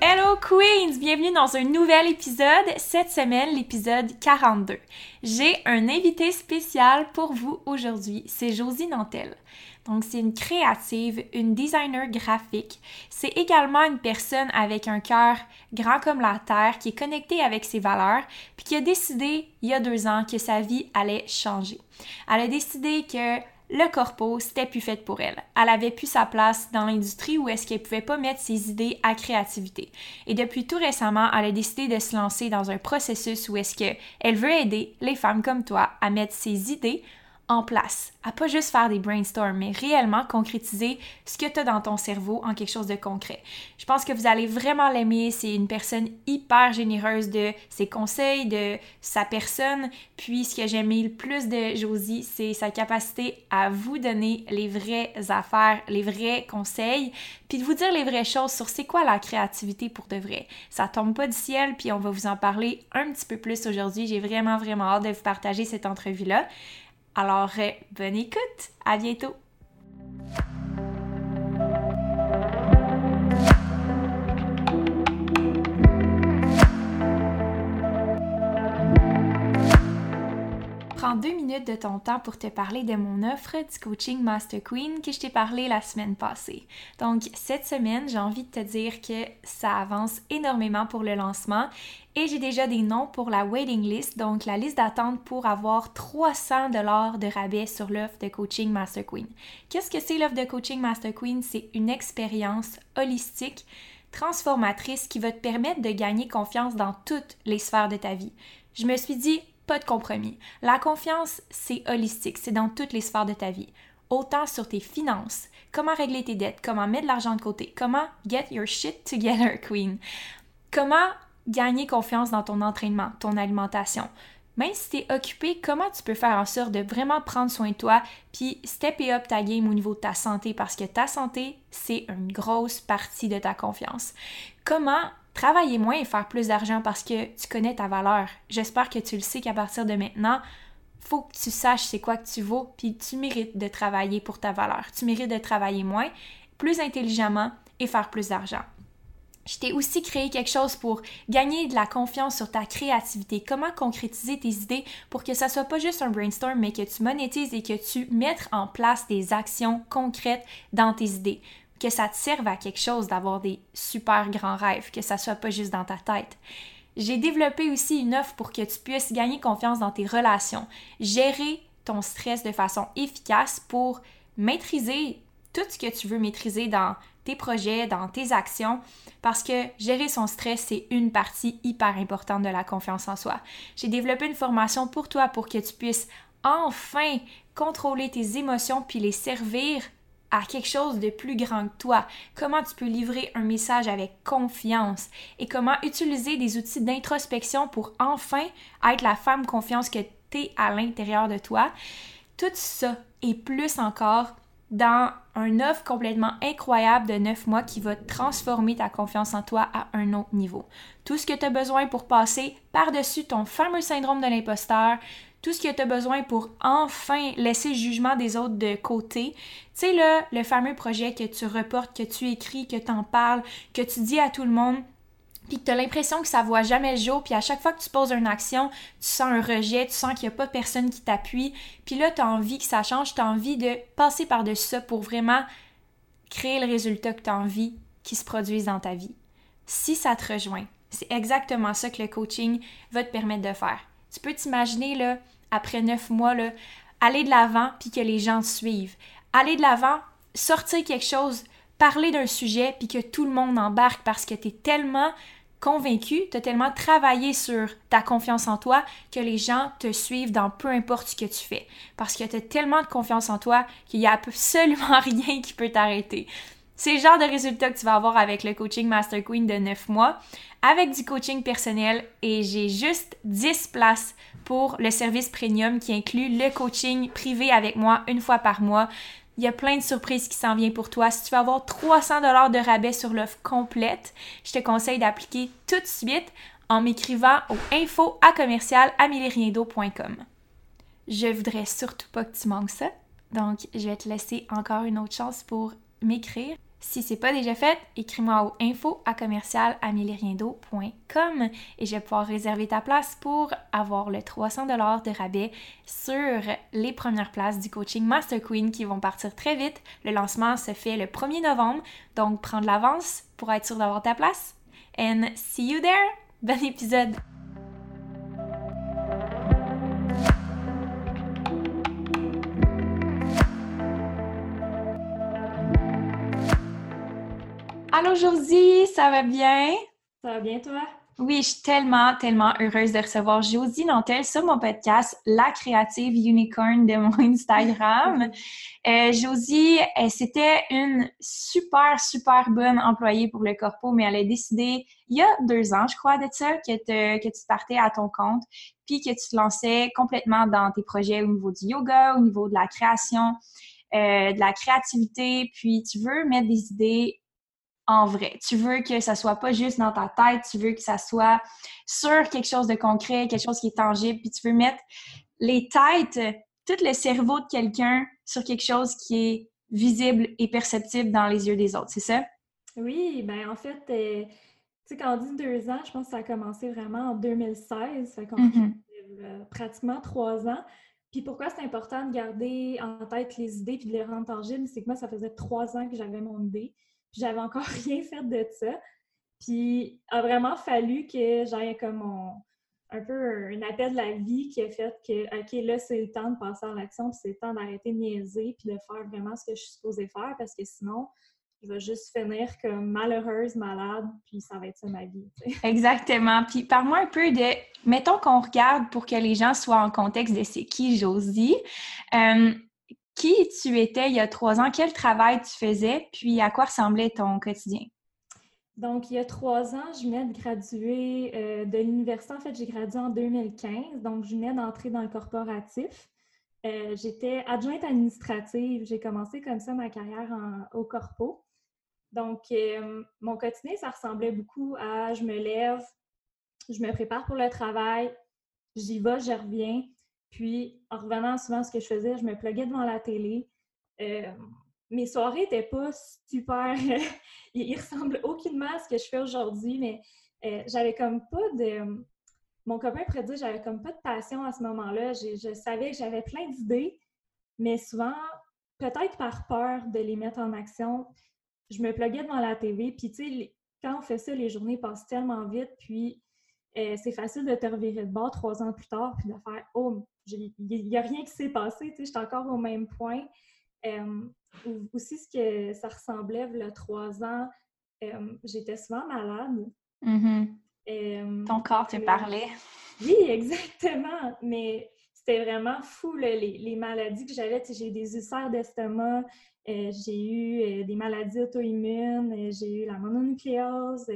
Queens! Bienvenue dans un nouvel épisode. Cette semaine, l'épisode 42. J'ai un invité spécial pour vous aujourd'hui. C'est Josie Nantel. Donc, c'est une créative, une designer graphique. C'est également une personne avec un cœur grand comme la terre, qui est connectée avec ses valeurs, puis qui a décidé, il y a deux ans, que sa vie allait changer. Elle a décidé que le corpo, c'était plus fait pour elle. Elle avait plus sa place dans l'industrie où est-ce qu'elle pouvait pas mettre ses idées à créativité. Et depuis tout récemment, elle a décidé de se lancer dans un processus où est-ce qu'elle veut aider les femmes comme toi à mettre ses idées en place, à pas juste faire des brainstorms, mais réellement concrétiser ce que tu as dans ton cerveau en quelque chose de concret. Je pense que vous allez vraiment l'aimer, c'est une personne hyper généreuse de ses conseils, de sa personne, puis ce que j'aime le plus de Josie, c'est sa capacité à vous donner les vraies affaires, les vrais conseils, puis de vous dire les vraies choses sur c'est quoi la créativité pour de vrai. Ça tombe pas du ciel, puis on va vous en parler un petit peu plus aujourd'hui. J'ai vraiment, vraiment hâte de vous partager cette entrevue-là. Alors, euh, bonne écoute, à bientôt! Prends deux minutes de ton temps pour te parler de mon offre du coaching Master Queen que je t'ai parlé la semaine passée. Donc, cette semaine, j'ai envie de te dire que ça avance énormément pour le lancement et j'ai déjà des noms pour la waiting list, donc la liste d'attente pour avoir 300 dollars de rabais sur l'offre de coaching Master Queen. Qu'est-ce que c'est l'offre de coaching Master Queen? C'est une expérience holistique transformatrice qui va te permettre de gagner confiance dans toutes les sphères de ta vie. Je me suis dit, pas de compromis. La confiance, c'est holistique, c'est dans toutes les sphères de ta vie. Autant sur tes finances, comment régler tes dettes, comment mettre de l'argent de côté, comment get your shit together, queen. Comment gagner confiance dans ton entraînement, ton alimentation. Même si tu es occupé, comment tu peux faire en sorte de vraiment prendre soin de toi puis stepper up ta game au niveau de ta santé parce que ta santé, c'est une grosse partie de ta confiance. Comment travailler moins et faire plus d'argent parce que tu connais ta valeur. J'espère que tu le sais qu'à partir de maintenant, faut que tu saches c'est quoi que tu vaux, puis tu mérites de travailler pour ta valeur. Tu mérites de travailler moins, plus intelligemment et faire plus d'argent. Je t'ai aussi créé quelque chose pour gagner de la confiance sur ta créativité. Comment concrétiser tes idées pour que ça soit pas juste un brainstorm, mais que tu monétises et que tu mettes en place des actions concrètes dans tes idées? Que ça te serve à quelque chose d'avoir des super grands rêves, que ça soit pas juste dans ta tête. J'ai développé aussi une offre pour que tu puisses gagner confiance dans tes relations, gérer ton stress de façon efficace pour maîtriser tout ce que tu veux maîtriser dans tes projets, dans tes actions, parce que gérer son stress, c'est une partie hyper importante de la confiance en soi. J'ai développé une formation pour toi pour que tu puisses enfin contrôler tes émotions puis les servir à quelque chose de plus grand que toi, comment tu peux livrer un message avec confiance? Et comment utiliser des outils d'introspection pour enfin être la femme confiance que tu es à l'intérieur de toi? Tout ça et plus encore dans un offre complètement incroyable de 9 mois qui va transformer ta confiance en toi à un autre niveau. Tout ce que tu as besoin pour passer par-dessus ton fameux syndrome de l'imposteur, tout ce que tu as besoin pour enfin laisser le jugement des autres de côté. Tu sais, là, le fameux projet que tu reportes, que tu écris, que tu en parles, que tu dis à tout le monde, puis que tu as l'impression que ça voit jamais le jour, puis à chaque fois que tu poses une action, tu sens un rejet, tu sens qu'il n'y a pas personne qui t'appuie, puis là, tu as envie que ça change, tu as envie de passer par-dessus ça pour vraiment créer le résultat que tu as envie qui se produise dans ta vie. si ça te rejoint. C'est exactement ça que le coaching va te permettre de faire. Tu peux t'imaginer, après neuf mois, là, aller de l'avant puis que les gens te suivent. Aller de l'avant, sortir quelque chose, parler d'un sujet puis que tout le monde embarque parce que tu es tellement convaincu, tu as tellement travaillé sur ta confiance en toi que les gens te suivent dans peu importe ce que tu fais. Parce que tu as tellement de confiance en toi qu'il n'y a absolument rien qui peut t'arrêter. C'est le genre de résultat que tu vas avoir avec le coaching Master Queen de 9 mois, avec du coaching personnel et j'ai juste 10 places pour le service premium qui inclut le coaching privé avec moi une fois par mois. Il y a plein de surprises qui s'en viennent pour toi. Si tu veux avoir 300 dollars de rabais sur l'offre complète, je te conseille d'appliquer tout de suite en m'écrivant au info à commercial Je voudrais surtout pas que tu manques ça. Donc, je vais te laisser encore une autre chance pour m'écrire. Si c'est pas déjà fait, écris-moi au info à commercial et je vais pouvoir réserver ta place pour avoir le 300 de rabais sur les premières places du coaching Master Queen qui vont partir très vite. Le lancement se fait le 1er novembre, donc prends de l'avance pour être sûr d'avoir ta place. And see you there! Bon épisode! Allô Josie, ça va bien? Ça va bien toi? Oui, je suis tellement, tellement heureuse de recevoir Josie Nantel sur mon podcast La créative unicorn de mon Instagram. euh, Josie, c'était une super, super bonne employée pour le corpo, mais elle a décidé il y a deux ans, je crois, de ça, que, que tu partais à ton compte, puis que tu te lançais complètement dans tes projets au niveau du yoga, au niveau de la création, euh, de la créativité, puis tu veux mettre des idées en vrai. Tu veux que ça soit pas juste dans ta tête, tu veux que ça soit sur quelque chose de concret, quelque chose qui est tangible, puis tu veux mettre les têtes, tout le cerveau de quelqu'un sur quelque chose qui est visible et perceptible dans les yeux des autres, c'est ça? Oui, ben en fait, euh, tu sais, quand on dit deux ans, je pense que ça a commencé vraiment en 2016, fait qu'on mm-hmm. euh, pratiquement trois ans. Puis pourquoi c'est important de garder en tête les idées puis de les rendre tangibles, c'est que moi, ça faisait trois ans que j'avais mon idée j'avais encore rien fait de ça. Puis, a vraiment fallu que j'aille comme un peu un appel de la vie qui a fait que, OK, là, c'est le temps de passer à l'action, puis c'est le temps d'arrêter de niaiser, puis de faire vraiment ce que je suis supposée faire, parce que sinon, je vais juste finir comme malheureuse, malade, puis ça va être ça ma vie. Exactement. Puis parle-moi un peu de, mettons qu'on regarde pour que les gens soient en contexte de c'est qui Josie. Euh, qui tu étais il y a trois ans, quel travail tu faisais, puis à quoi ressemblait ton quotidien? Donc, il y a trois ans, je venais de graduer euh, de l'université. En fait, j'ai gradué en 2015, donc je venais d'entrer dans le corporatif. Euh, j'étais adjointe administrative. J'ai commencé comme ça ma carrière au corpo. Donc, euh, mon quotidien, ça ressemblait beaucoup à je me lève, je me prépare pour le travail, j'y vais, je reviens. Puis, en revenant souvent, ce que je faisais, je me pluguais devant la télé. Euh, mes soirées n'étaient pas super. ils, ressemblent aucunement à ce que je fais aujourd'hui, mais euh, j'avais comme pas de. Mon copain pourrait dire j'avais comme pas de passion à ce moment-là. Je savais que j'avais plein d'idées, mais souvent, peut-être par peur de les mettre en action, je me pluguais devant la télé. Puis, tu sais, quand on fait ça, les journées passent tellement vite. Puis, euh, c'est facile de te revirer de bord trois ans plus tard puis de faire Oh, il n'y a rien qui s'est passé, tu sais, je encore au même point. Euh, aussi, ce que ça ressemblait, le trois ans, euh, j'étais souvent malade. Mm-hmm. Ton corps te parlait. Oui, exactement. Mais c'était vraiment fou, les, maladies que j'avais. J'ai eu des ulcères d'estomac, j'ai eu des maladies auto-immunes, j'ai eu la mononucléose.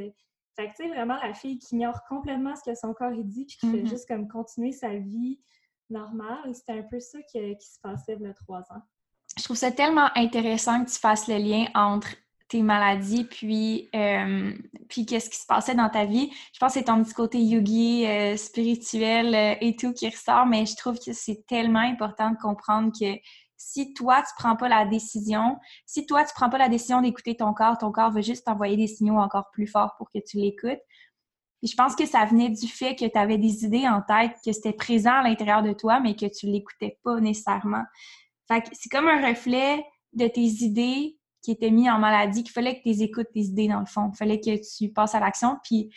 Fait que, tu sais, vraiment, la fille qui ignore complètement ce que son corps dit, puis qui fait mm-hmm. juste comme continuer sa vie normale. C'était un peu ça qui, se passait il y a trois ans. Je trouve ça tellement intéressant que tu fasses le lien entre tes maladies puis, euh, puis qu'est-ce qui se passait dans ta vie. Je pense que c'est ton petit côté yogi, euh, spirituel euh, et tout qui ressort, mais je trouve que c'est tellement important de comprendre que si toi, tu prends pas la décision, si toi, tu prends pas la décision d'écouter ton corps, ton corps va juste t'envoyer des signaux encore plus forts pour que tu l'écoutes. Et je pense que ça venait du fait que tu avais des idées en tête, que c'était présent à l'intérieur de toi, mais que tu l'écoutais pas nécessairement. Fait que c'est comme un reflet de tes idées qui était mis en maladie, qu'il fallait que tu écoutes tes idées dans le fond. Il fallait que tu passes à l'action. Puis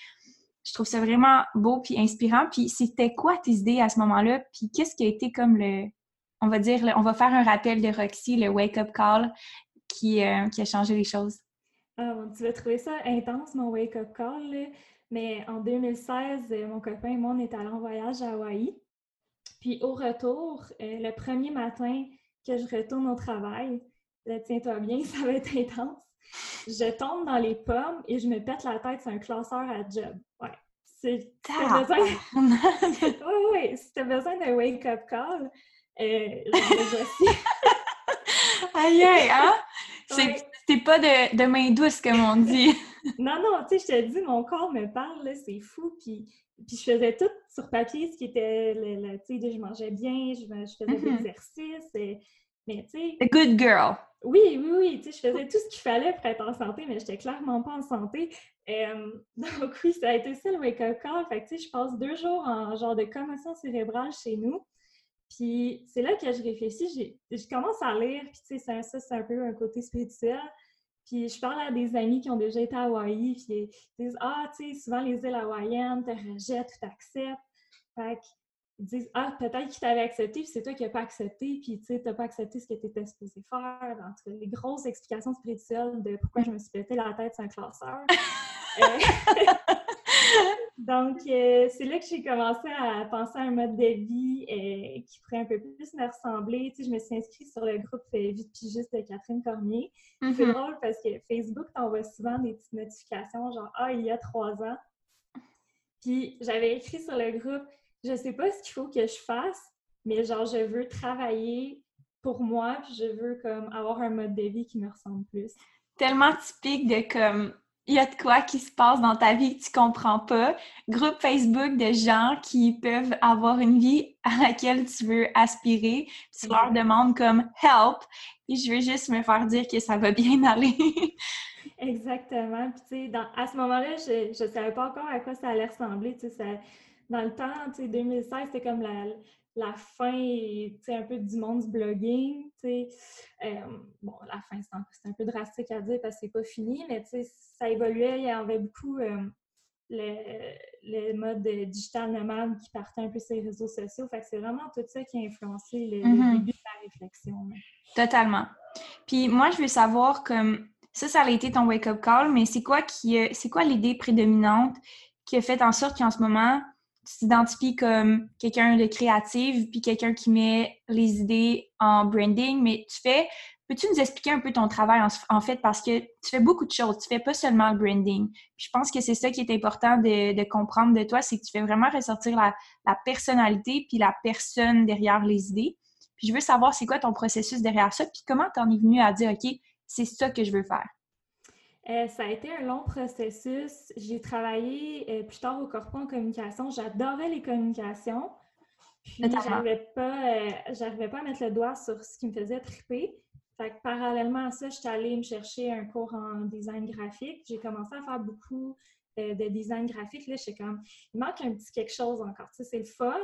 je trouve ça vraiment beau puis inspirant. Puis c'était quoi tes idées à ce moment-là? Puis qu'est-ce qui a été comme le, on va dire, on va faire un rappel de Roxy, le wake-up call qui, euh, qui a changé les choses. Ah, tu vas trouver ça intense, mon wake-up call. Mais en 2016, euh, mon copain et moi, on est allés en voyage à Hawaï. Puis au retour, euh, le premier matin que je retourne au travail, tiens-toi bien, ça va être intense. Je tombe dans les pommes et je me pète la tête sur un classeur à job. Ouais. Si t'as besoin... oui, oui, si besoin d'un wake-up call, euh, aïe, aïe, hein? C'est pas de, de, main douce, comme on dit. non, non, tu sais, je te dis, mon corps me parle, c'est fou. Puis, puis je faisais tout sur papier, ce qui était, le, tu sais, je mangeais bien, je, je faisais des mm-hmm. exercices. mais tu sais... A good girl. Oui, oui, oui, tu sais, je faisais tout ce qu'il fallait pour être en santé, mais j'étais clairement pas en santé. donc oui, ça a été ça le wake-up call. Fait que, tu sais, je passe deux jours en genre de commotion cérébrale chez nous. Puis c'est là que je réfléchis, je commence à lire, puis tu sais, ça, c'est un peu un côté spirituel. Puis je parle à des amis qui ont déjà été à Hawaï, puis ils disent Ah, tu sais, souvent les îles hawaïennes te rejettent, tu t'acceptes. Fait qu'ils disent Ah, peut-être qu'ils t'avaient accepté, puis c'est toi qui n'as pas accepté, puis tu sais, tu n'as pas accepté ce que tu étais supposé faire. En tout cas, les grosses explications spirituelles de pourquoi je me suis pété la tête sur un classeur. Euh, donc, euh, c'est là que j'ai commencé à penser à un mode de vie euh, qui pourrait un peu plus me ressembler. Tu sais, je me suis inscrite sur le groupe euh, Vie de pigiste de Catherine Cormier. C'est mm-hmm. drôle parce que Facebook t'envoie souvent des petites notifications, genre « Ah, il y a trois ans! » Puis j'avais écrit sur le groupe « Je sais pas ce qu'il faut que je fasse, mais genre, je veux travailler pour moi, puis je veux comme avoir un mode de vie qui me ressemble plus. » Tellement typique de comme il y a de quoi qui se passe dans ta vie que tu comprends pas. Groupe Facebook de gens qui peuvent avoir une vie à laquelle tu veux aspirer. Tu leur demandes comme help et je veux juste me faire dire que ça va bien aller. Exactement. Puis tu sais, à ce moment-là, je ne savais pas encore à quoi ça allait ressembler. Tu sais, dans le temps, tu sais, 2016, c'était comme la, la fin un peu du monde du blogging. Euh, bon, la fin, c'est un, peu drastique à dire parce que c'est pas fini, mais ça évoluait. Il y avait beaucoup euh, le, mode digital nomade qui partait un peu sur les réseaux sociaux. Fait que c'est vraiment tout ça qui a influencé le, mm-hmm. début de la réflexion. Totalement. Puis moi, je veux savoir comme ça, ça a été ton wake-up call, mais c'est quoi qui c'est quoi l'idée prédominante qui a fait en sorte qu'en ce moment, tu t'identifies comme quelqu'un de créatif, puis quelqu'un qui met les idées en branding, mais tu fais, peux-tu nous expliquer un peu ton travail en, fait, parce que tu fais beaucoup de choses, tu fais pas seulement le branding. je pense que c'est ça qui est important de, comprendre de toi, c'est que tu fais vraiment ressortir la, la, personnalité puis la personne derrière les idées. Puis je veux savoir c'est quoi ton processus derrière ça, puis comment tu en es venu à dire, OK, c'est ça que je veux faire? Euh, ça a été un long processus. J'ai travaillé euh, plus tard au corpo en communication. J'adorais les communications. Puis j'arrivais pas, euh, pas à mettre le doigt sur ce qui me faisait triper. Fait que parallèlement à ça, je suis allée me chercher un cours en design graphique. J'ai commencé à faire beaucoup de design graphique. Là, je comme, il manque un petit quelque chose encore. Tu sais, c'est le fun,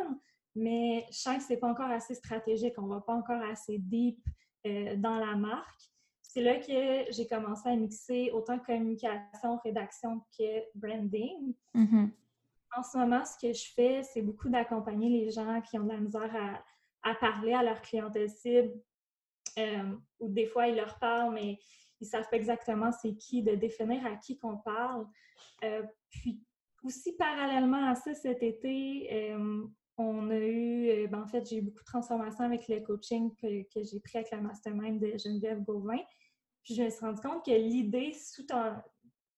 mais je sens que c'est pas encore assez stratégique. On va pas encore assez deep dans la marque c'est là que j'ai commencé à mixer autant communication, rédaction que branding. Mm-hmm. En ce moment, ce que je fais, c'est beaucoup d'accompagner les gens qui ont de la misère à, parler à leur clientèle cible. Euh, ou des fois, ils leur parlent, mais ils ne savent pas exactement c'est qui, de définir à qui qu'on parle. Euh, puis aussi, parallèlement à ça, cet été, euh, on a eu, ben, en fait, j'ai eu beaucoup de transformations avec le coaching que, que j'ai pris avec la mastermind de Geneviève Gauvin. Puis je me suis rendu compte que l'idée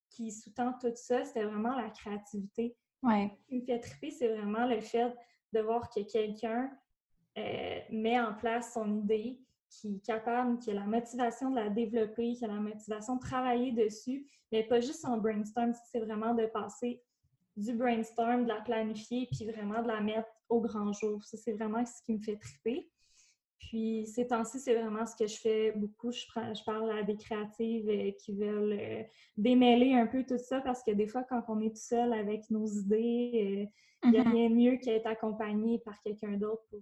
qui sous-tend tout ça, c'était vraiment la créativité. Ouais. Ce qui me fait triper, c'est vraiment le fait de voir que quelqu'un euh, met en place son idée, qui est capable, qui a la motivation de la développer, qui a la motivation de travailler dessus, mais pas juste en brainstorm, c'est vraiment de passer du brainstorm, de la planifier, puis vraiment de la mettre au grand jour. Ça, c'est vraiment ce qui me fait triper. Puis ces temps-ci, c'est vraiment ce que je fais beaucoup. Je, je parle à des créatives euh, qui veulent euh, démêler un peu tout ça parce que des fois, quand on est tout seul avec nos idées, euh, il n'y a mm-hmm. rien de mieux qu'être accompagné par quelqu'un d'autre pour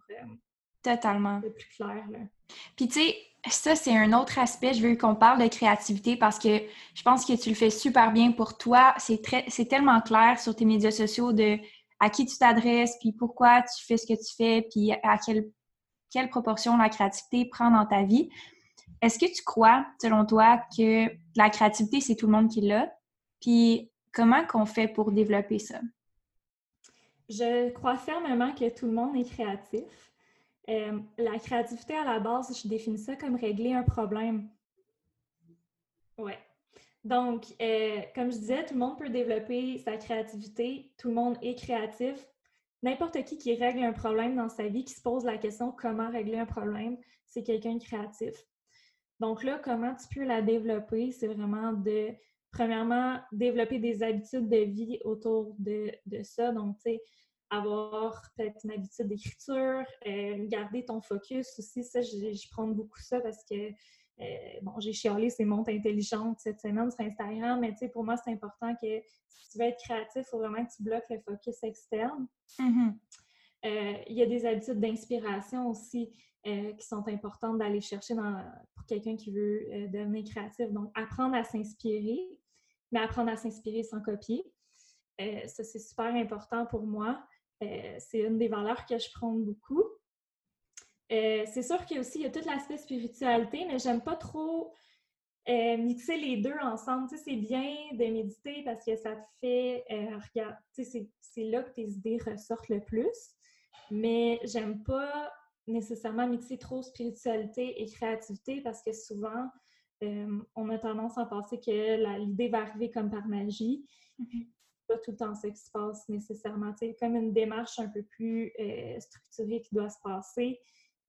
Totalement. être plus clair. Là. Puis tu sais, ça, c'est un autre aspect. Je veux qu'on parle de créativité parce que je pense que tu le fais super bien pour toi. C'est très, c'est tellement clair sur tes médias sociaux de à qui tu t'adresses, puis pourquoi tu fais ce que tu fais, puis à quelle, quelle proportion la créativité prend dans ta vie. Est-ce que tu crois, selon toi, que la créativité, c'est tout le monde qui l'a? Puis comment qu'on fait pour développer ça? Je crois fermement que tout le monde est créatif. Euh, la créativité, à la base, je définis ça comme régler un problème. Ouais. Donc, euh, comme je disais, tout le monde peut développer sa créativité. Tout le monde est créatif. N'importe qui qui règle un problème dans sa vie, qui se pose la question comment régler un problème, c'est quelqu'un de créatif. Donc là, comment tu peux la développer? C'est vraiment de, premièrement, développer des habitudes de vie autour de, de ça. Donc, tu sais, avoir peut-être une habitude d'écriture, euh, garder ton focus aussi. Ça, je, prends beaucoup ça parce que, euh, bon, j'ai chialé ces montres intelligentes cette semaine sur Instagram, mais tu sais, pour moi, c'est important que si tu veux être créatif, il faut vraiment que tu bloques le focus externe. Mm-hmm. Euh, il y a des habitudes d'inspiration aussi qui sont importantes d'aller chercher dans, pour quelqu'un qui veut devenir créatif. Donc, apprendre à s'inspirer, mais apprendre à s'inspirer sans copier. ça, c'est super important pour moi. Euh, c'est une des valeurs que je prends beaucoup. Euh, c'est sûr qu'il y a aussi il y a tout l'aspect spiritualité, mais j'aime pas trop euh, mixer les deux ensemble. Tu sais, c'est bien de méditer parce que ça te fait regarder, tu sais, c'est là que tes idées ressortent le plus. Mais j'aime pas nécessairement mixer trop spiritualité et créativité parce que souvent, on a tendance à penser que l'idée va arriver comme par magie. Mm-hmm tout le temps ce qui se passe nécessairement. C'est comme une démarche un peu plus euh, structurée qui doit se passer.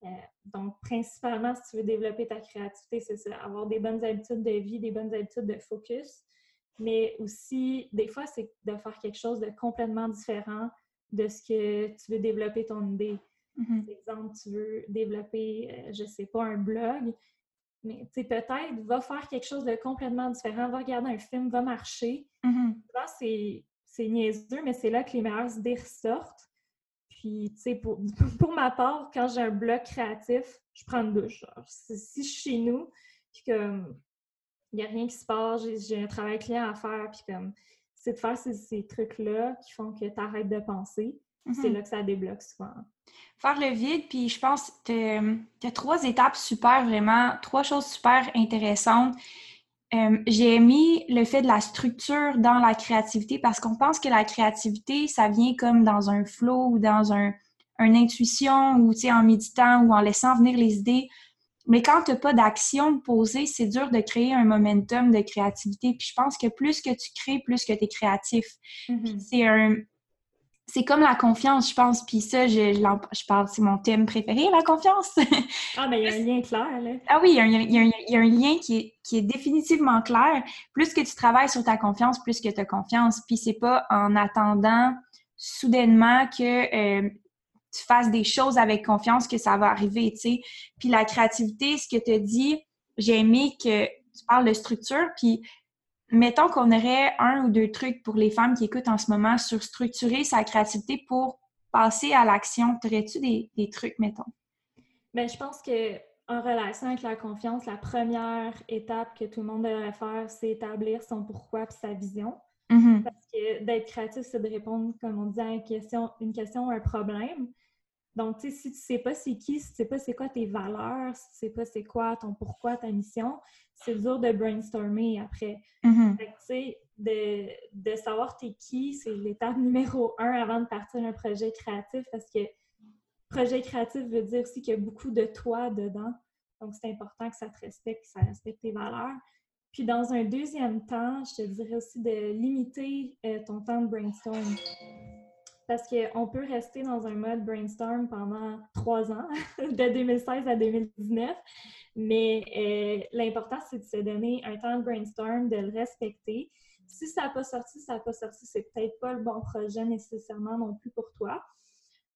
Euh, donc, principalement, si tu veux développer ta créativité, c'est ça, avoir des bonnes habitudes de vie, des bonnes habitudes de focus, mais aussi, des fois, c'est de faire quelque chose de complètement différent de ce que tu veux développer ton idée. Mm-hmm. Par exemple, tu veux développer, euh, je sais pas, un blog, mais tu sais, peut-être, va faire quelque chose de complètement différent, va regarder un film, va marcher. Mm c'est c'est niaiseux, mais c'est là que les meilleures idées ressortent. Puis, tu sais, pour, pour, ma part, quand j'ai un bloc créatif, je prends une douche. si je suis chez nous, puis comme il n'y a rien qui se passe, j'ai un travail client à faire, puis comme c'est de faire ces, trucs-là qui font que tu arrêtes de penser. C'est mm-hmm. là que ça débloque souvent. Faire le vide, puis je pense que tu as trois étapes super, vraiment, trois choses super intéressantes. Euh, j'ai mis le fait de la structure dans la créativité parce qu'on pense que la créativité, ça vient comme dans un flow ou dans un, une intuition ou en méditant ou en laissant venir les idées. Mais quand tu n'as pas d'action posée, c'est dur de créer un momentum de créativité. Puis je pense que plus que tu crées, plus que tu es créatif. Mm-hmm. C'est un, c'est comme la confiance, je pense. Puis ça, je, je, parle, c'est mon thème préféré, la confiance. ah, mais il y a un lien clair, là. Ah oui, il y a un, y a un, lien qui est, qui est, définitivement clair. Plus que tu travailles sur ta confiance, plus que tu as confiance. Puis c'est pas en attendant soudainement que euh, tu fasses des choses avec confiance que ça va arriver, tu sais. Puis la créativité, ce que tu as dit, j'ai aimé que tu parles de structure, puis mettons qu'on aurait un ou deux trucs pour les femmes qui écoutent en ce moment sur structurer sa créativité pour passer à l'action. Aurais-tu des, des, trucs, mettons? Bien, je pense que en relation avec la confiance, la première étape que tout le monde devrait faire, c'est établir son pourquoi et sa vision. Mm-hmm. Parce que d'être créatif, c'est de répondre, comme on dit, à une question, une question ou un problème. Donc, tu sais, si tu sais pas c'est qui, si tu sais pas c'est quoi tes valeurs, si tu sais pas c'est quoi ton pourquoi, ta mission, c'est dur de brainstormer après. Mm-hmm. tu sais, de, de, savoir t'es qui, c'est l'étape numéro un avant de partir un projet créatif parce que projet créatif veut dire aussi qu'il y a beaucoup de toi dedans. Donc, c'est important que ça te respecte, que ça respecte tes valeurs. Puis, dans un deuxième temps, je te dirais aussi de limiter euh, ton temps de brainstorm parce qu'on peut rester dans un mode brainstorm pendant trois ans, de 2016 à 2019. Mais euh, l'important, c'est de se donner un temps de brainstorm, de le respecter. Si ça n'a pas sorti, ça n'a pas sorti, c'est peut-être pas le bon projet nécessairement non plus pour toi.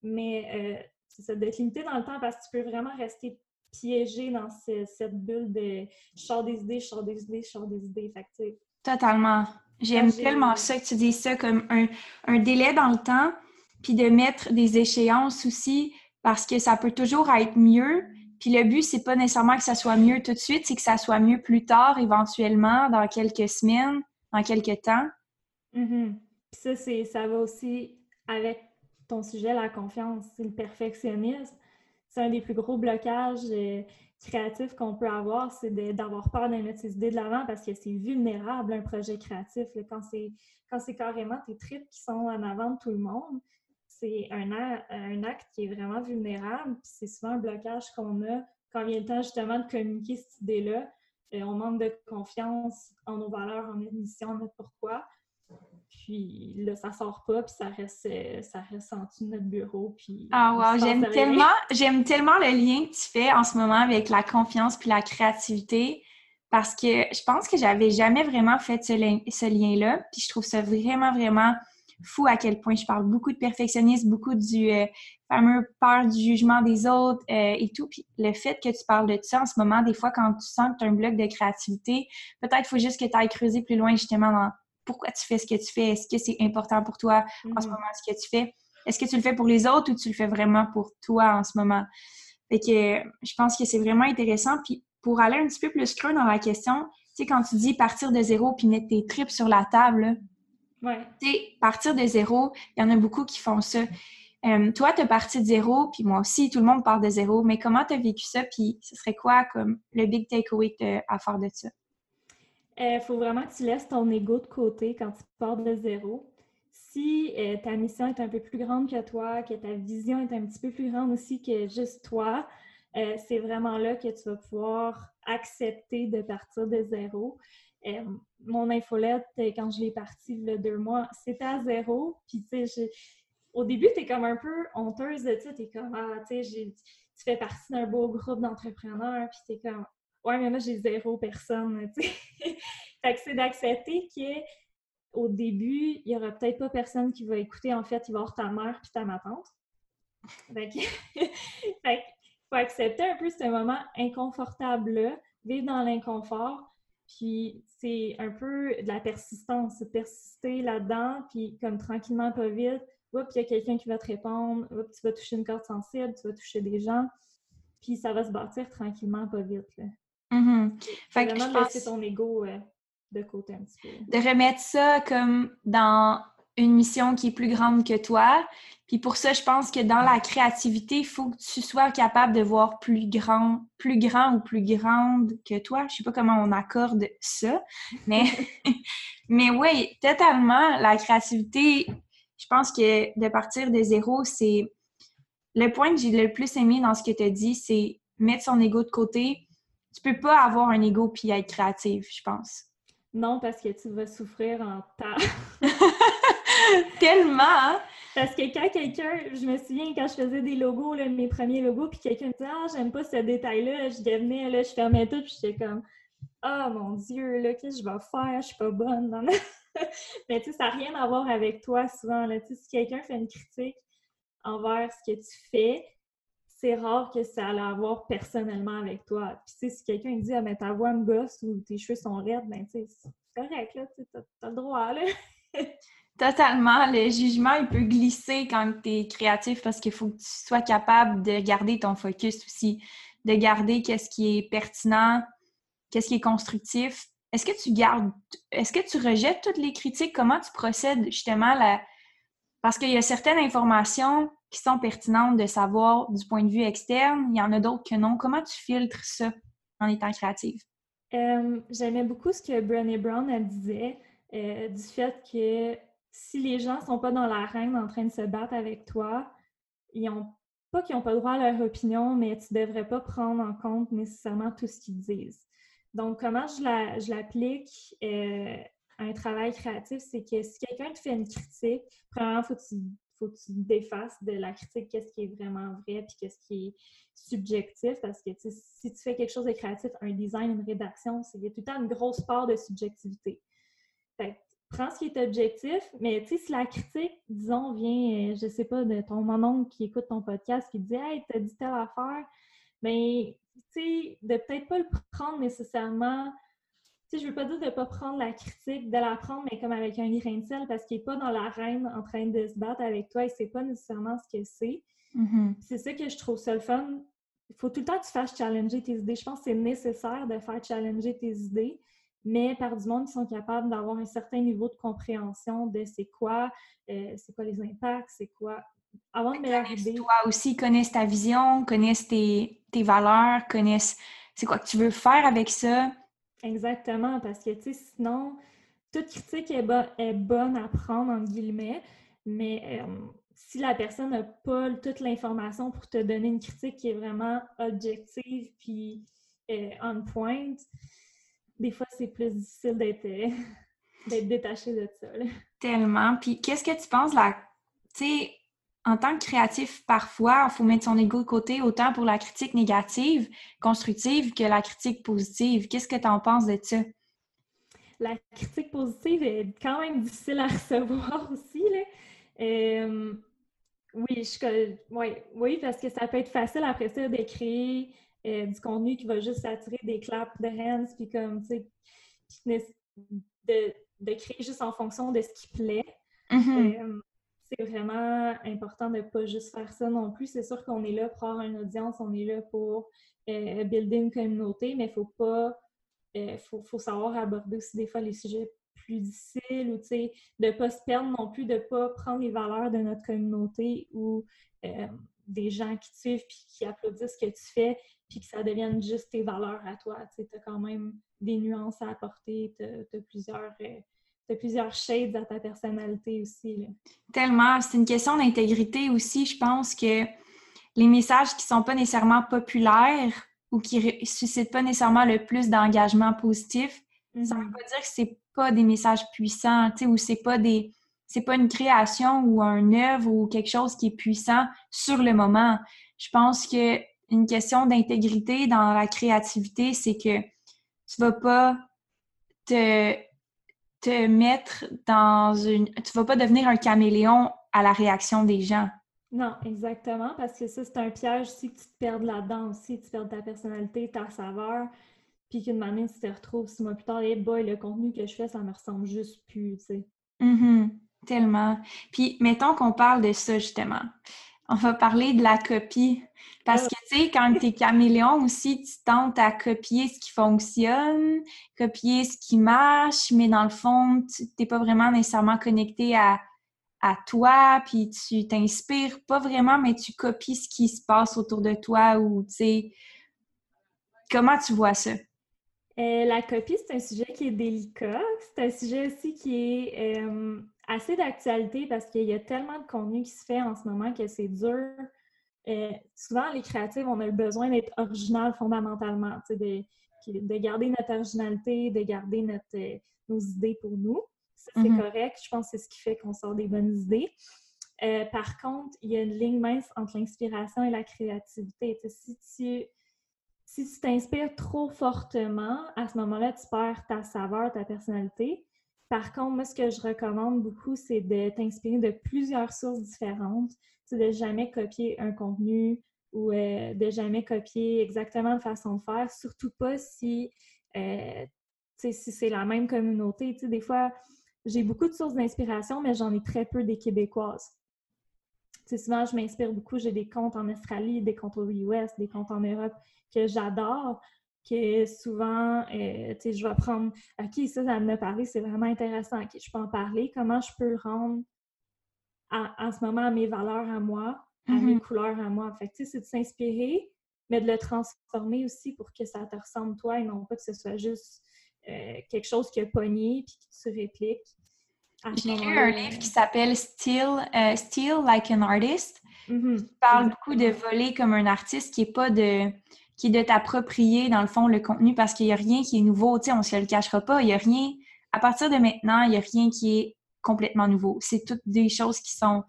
Mais euh, c'est ça, d'être limité dans le temps parce que tu peux vraiment rester piégé dans cette bulle de je sors des idées, je sors des idées, je sors des idées. Fait Totalement. J'aime tellement ça que tu dis ça comme un, un délai dans le temps puis de mettre des échéances aussi, parce que ça peut toujours être mieux Puis le but, c'est pas nécessairement que ça soit mieux tout de suite, c'est que ça soit mieux plus tard, éventuellement, dans quelques semaines, dans quelques temps. Mm-hmm. Ça, c'est, ça va aussi avec ton sujet, la confiance, le perfectionnisme. C'est un des plus gros blocages euh, créatifs qu'on peut avoir, c'est d'avoir peur de mettre ses idées de l'avant parce que c'est vulnérable, un projet créatif. quand c'est quand c'est carrément tes tripes qui sont en avant de tout le monde, c'est un, un acte qui est vraiment vulnérable. c'est souvent un blocage qu'on a quand vient le temps justement de communiquer cette idée-là. Euh, on manque de confiance en nos valeurs, en notre mission, en notre pourquoi. Puis là, ça sort pas, puis ça reste, euh, ça reste en dessous de notre bureau. Puis ah wow, j'aime tellement, j'aime tellement le lien que tu fais en ce moment avec la confiance puis la créativité parce que je pense que j'avais jamais vraiment fait ce, ce lien-là. Puis je trouve ça vraiment, vraiment fou à quel point je parle beaucoup de perfectionnisme, beaucoup du euh, fameux peur du jugement des autres euh, et tout. Puis le fait que tu parles de ça en ce moment, des fois, quand tu sens que tu as un bloc de créativité, peut-être faut juste que tu ailles creuser plus loin justement dans pourquoi tu fais ce que tu fais. Est-ce que c'est important pour toi en ce mm-hmm. moment, ce que tu fais? Est-ce que tu le fais pour les autres ou tu le fais vraiment pour toi en ce moment? Fait que je pense que c'est vraiment intéressant. Puis pour aller un petit peu plus creux dans la question, tu sais, quand tu dis partir de zéro puis mettre tes tripes sur la table, ouais. partir de zéro, il y en a beaucoup qui font ça. Euh, toi, tu as parti de zéro, puis moi aussi, tout le monde part de zéro, mais comment tu as vécu ça, puis ce serait quoi comme le big takeaway à faire de ça? Il euh, faut vraiment que tu laisses ton ego de côté quand tu pars de zéro. Si euh, ta mission est un peu plus grande que toi, que ta vision est un petit peu plus grande aussi que juste toi, c'est vraiment là que tu vas pouvoir accepter de partir de zéro. Mon infolette, euh, quand je l'ai partie a deux mois, c'était à zéro. Puis, tu sais, au début, tu es comme un peu honteuse de. Tu es comme, ah, tu sais, tu fais partie d'un beau groupe d'entrepreneurs. Puis, tu es comme, ouais, mais moi, j'ai zéro personne. Fait que c'est d'accepter qu'au début, il n'y aura peut-être pas personne qui va écouter. En fait, il va y avoir ta mère puis ta ma tante. Fait que, fait que faut accepter un peu ce moment inconfortable-là, vivre dans l'inconfort. Puis c'est un peu de la persistance, persister là-dedans, puis comme tranquillement, pas vite, puis il y a quelqu'un qui va te répondre, tu vas toucher une corde sensible, tu vas toucher des gens, puis ça va se bâtir tranquillement, pas vite. Là. Mm-hmm. Fait que ton ego euh, de côté un petit peu. De remettre ça comme dans une mission qui est plus grande que toi. Puis pour ça, je pense que dans la créativité, il faut que tu sois capable de voir plus grand, plus grand ou plus grande que toi. Je sais pas comment on accorde ça, mais, mais oui, totalement, la créativité, je pense que de partir de zéro, c'est le point que j'ai le plus aimé dans ce que tu as dit, c'est mettre son ego de côté. Tu peux pas avoir un ego puis être créative, je pense. Non, parce que tu vas souffrir en temps. Tellement! Hein? Parce que quand quelqu'un, je me souviens quand je faisais des logos, là, mes premiers logos, puis quelqu'un me disait Ah, j'aime pas ce détail-là, je devenais, là, je fermais tout, puis j'étais comme Ah mon Dieu, là, qu'est-ce que je vais faire? Je suis pas bonne. Mais tu sais, ça n'a rien à voir avec toi souvent. Là. Si quelqu'un fait une critique envers ce que tu fais, c'est rare que ça allait avoir personnellement avec toi. Puis si quelqu'un dit Ah, mais ta voix me gosse ou tes cheveux sont raides, ben tu sais, c'est correct, là, tu as, le droit, là. Totalement. Le jugement, il peut glisser quand tu es créatif parce qu'il faut que tu sois capable de garder ton focus aussi, de garder qu'est-ce qui est pertinent, qu'est-ce qui est constructif. Est-ce que tu gardes, est-ce que tu rejettes toutes les critiques? Comment tu procèdes justement là? Parce qu'il y a certaines informations qui sont pertinentes de savoir du point de vue externe, il y en a d'autres que non. Comment tu filtres ça en étant créative? Euh, j'aimais beaucoup ce que Brené Brown disait euh, du fait que si les gens sont pas dans l'arène en train de se battre avec toi, ils ont pas qu'ils n'ont pas le droit à leur opinion, mais tu devrais pas prendre en compte nécessairement tout ce qu'ils disent. Donc, comment je l'applique euh, à un travail créatif, c'est que si quelqu'un te fait une critique, premièrement, faut que tu faut que tu défasses de la critique qu'est-ce qui est vraiment vrai puis qu'est-ce qui est subjectif parce que si tu fais quelque chose de créatif, un design, une rédaction, il y a tout le temps une grosse part de subjectivité. Fait prends ce qui est objectif, mais tu sais, si la critique, disons, vient, euh, je sais pas, de ton mon qui écoute ton podcast qui dit Hey, t'as dit telle affaire, mais ben, tu sais, de peut-être pas le prendre nécessairement. Tu sais, je veux pas dire de pas prendre la critique, de la prendre, mais comme avec un grain de sel, parce qu'il est pas dans l'arène en train de se battre avec toi et sait pas nécessairement ce que c'est. Mm-hmm. C'est ça que je trouve ça le fun il faut tout le temps que tu fasses challenger tes idées. Je pense que c'est nécessaire de faire challenger tes idées, mais par du monde qui sont capables d'avoir un certain niveau de compréhension de c'est quoi, euh, c'est quoi les impacts, c'est quoi. Avoir une meilleure idée. Toi aussi, connaissent ta vision, connaissent tes, tes valeurs, connaissent c'est quoi que tu veux faire avec ça. Exactement, parce que, tu sais, sinon, toute critique est, est, bonne à prendre, en guillemets, mais euh, si la personne n'a pas toute l'information pour te donner une critique qui est vraiment objective puis euh, on point, des fois, c'est plus difficile d'être euh, détaché de ça. Tellement. Puis qu'est-ce que tu penses, là, tu sais, en tant que créatif, parfois, il faut mettre son ego de côté autant pour la critique négative, constructive, que la critique positive. Qu'est-ce que tu en penses de ça? La critique positive est quand même difficile à recevoir aussi. Là. Euh, oui, je, oui, parce que ça peut être facile après ça de créer euh, du contenu qui va juste attirer des claps de hands, puis comme, tu sais, de, de, créer juste en fonction de ce qui plaît. Mm-hmm. Euh, c'est vraiment important de ne pas juste faire ça non plus. C'est sûr qu'on est là pour avoir une audience, on est là pour euh, builder une communauté, mais il faut pas. Euh, faut, savoir aborder aussi des fois les sujets plus difficiles ou de ne pas se perdre non plus, de ne pas prendre les valeurs de notre communauté ou euh, des gens qui te suivent puis qui applaudissent ce que tu fais puis que ça devienne juste tes valeurs à toi. Tu as quand même des nuances à apporter, tu as, plusieurs tu plusieurs shades à ta personnalité aussi. Tellement. C'est une question d'intégrité aussi. Je pense que les messages qui ne sont pas nécessairement populaires ou qui ne suscitent pas nécessairement le plus d'engagement positif, ça ne veut mm-hmm. pas dire que ce pas des messages puissants, ou c'est pas des c'est pas une création ou un œuvre ou quelque chose qui est puissant sur le moment. Je pense que une question d'intégrité dans la créativité, c'est que tu vas pas te te mettre dans une... Tu vas pas devenir un caméléon à la réaction des gens. Non, exactement, parce que ça, c'est un piège si tu te perds là-dedans aussi, tu perds ta personnalité, ta saveur, puis qu'une manière, tu te retrouves six mois plus tard, et hey boy, le contenu que je fais, ça me ressemble juste plus, tu sais. Mm-hmm. tellement. Puis, mettons qu'on parle de ça, justement. On va parler de la copie. Parce euh. que, tu sais, quand tu es caméléon aussi, tu tentes à copier ce qui fonctionne, copier ce qui marche, mais dans le fond, tu n'es pas vraiment nécessairement connecté à, à toi, puis tu t'inspires pas vraiment, mais tu copies ce qui se passe autour de toi ou, tu sais, comment tu vois ça? Euh, la copie, c'est un sujet qui est délicat. C'est un sujet aussi qui est euh, assez d'actualité parce qu'il y a tellement de contenu qui se fait en ce moment que c'est dur. Euh, souvent, les créatifs, on a le besoin d'être original fondamentalement, de, de garder notre originalité, de garder notre, nos idées pour nous. Ça, c'est mm-hmm. correct. Je pense que c'est ce qui fait qu'on sort des bonnes idées. par contre, il y a une ligne mince entre l'inspiration et la créativité. si tu si tu t'inspires trop fortement, à ce moment-là, tu perds ta saveur, ta personnalité. Par contre, moi, ce que je recommande beaucoup, c'est de t'inspirer de plusieurs sources différentes. Tu de jamais copier un contenu ou euh, de jamais copier exactement la façon de faire, surtout pas si, euh, c'est la même communauté. des fois, j'ai beaucoup de sources d'inspiration, mais j'en ai très peu des Québécoises. souvent, je m'inspire beaucoup. J'ai des comptes en Australie, des comptes aux US, des comptes en Europe que j'adore, que souvent, euh, tu sais, je vais prendre, OK, ça, ça me parlé, c'est vraiment intéressant, OK, je peux en parler, comment je peux le rendre en ce moment à mes valeurs à moi, à mes mm-hmm. couleurs à moi? Fait tu sais, c'est de s'inspirer, mais de le transformer aussi pour que ça te ressemble toi et non pas que ce soit juste euh, quelque chose qui a pogné puis que tu répliques. J'ai lu un livre qui s'appelle Still, euh, Still Like an Artist. Mm-hmm. qui parle beaucoup de voler comme un artiste qui n'est pas de qui est de t'approprier, dans le fond, le contenu parce qu'il n'y a rien qui est nouveau. Tu sais, on ne se le cachera pas. Il n'y a rien, à partir de maintenant, il n'y a rien qui est complètement nouveau. C'est toutes des choses qui sont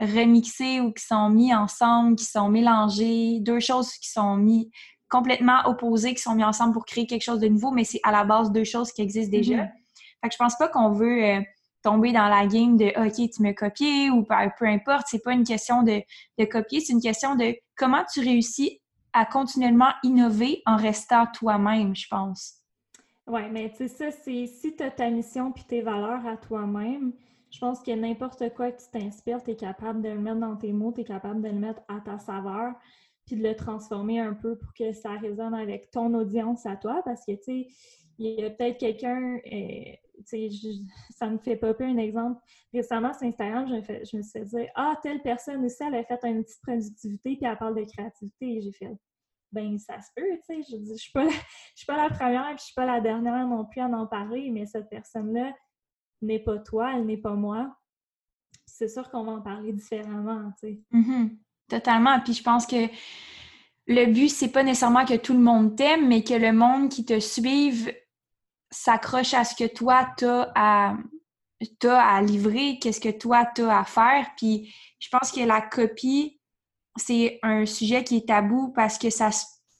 remixées ou qui sont mises ensemble, qui sont mélangées, deux choses qui sont mises complètement opposées, qui sont mises ensemble pour créer quelque chose de nouveau, mais c'est à la base deux choses qui existent déjà. Mm-hmm. Fait que je pense pas qu'on veut euh, tomber dans la game de OK, tu me copies ou peu importe. C'est pas une question de, de copier, c'est une question de comment tu réussis à continuellement innover en restant toi-même, je pense. Oui, mais tu sais, ça, c'est si tu as ta mission puis tes valeurs à toi-même, je pense que n'importe quoi que tu t'inspires, tu es capable de le mettre dans tes mots, tu es capable de le mettre à ta saveur. puis de le transformer un peu pour que ça résonne avec ton audience à toi, parce que, tu sais, il y a peut-être quelqu'un, euh, ça me fait popper un exemple. Récemment, sur Instagram, je me, fait, je me suis dit « Ah, telle personne aussi, elle a fait une petite productivité, puis elle parle de créativité. » j'ai fait ben ça se peut, tu sais. Je dis, je suis pas, suis pas la première, puis je suis pas la dernière non plus à en parler, mais cette personne-là n'est pas toi, elle n'est pas moi. C'est sûr qu'on va en parler différemment, tu sais. Mm-hmm. Totalement. Puis je pense que le but, c'est pas nécessairement que tout le monde t'aime, mais que le monde qui te suive s'accroche à ce que toi, t'as à, as à livrer, qu'est-ce que toi, t'as à faire. Puis je pense que la copie, c'est un sujet qui est tabou parce que ça,